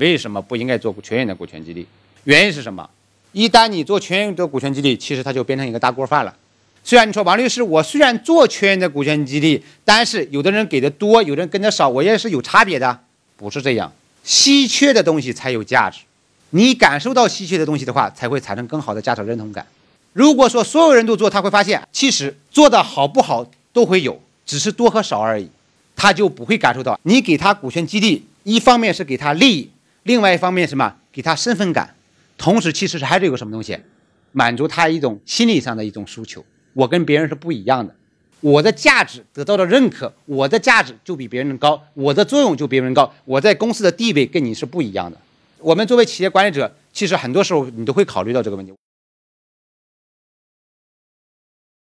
为什么不应该做全员的股权激励？原因是什么？一旦你做全员的股权激励，其实它就变成一个大锅饭了。虽然你说王律师，我虽然做全员的股权激励，但是有的人给的多，有的人跟的少，我也是有差别的，不是这样。稀缺的东西才有价值，你感受到稀缺的东西的话，才会产生更好的价值认同感。如果说所有人都做，他会发现其实做的好不好都会有，只是多和少而已，他就不会感受到你给他股权激励，一方面是给他利益，另外一方面什么给他身份感，同时其实是还是有个什么东西，满足他一种心理上的一种诉求。我跟别人是不一样的，我的价值得到了认可，我的价值就比别人高，我的作用就比别人高，我在公司的地位跟你是不一样的。我们作为企业管理者，其实很多时候你都会考虑到这个问题。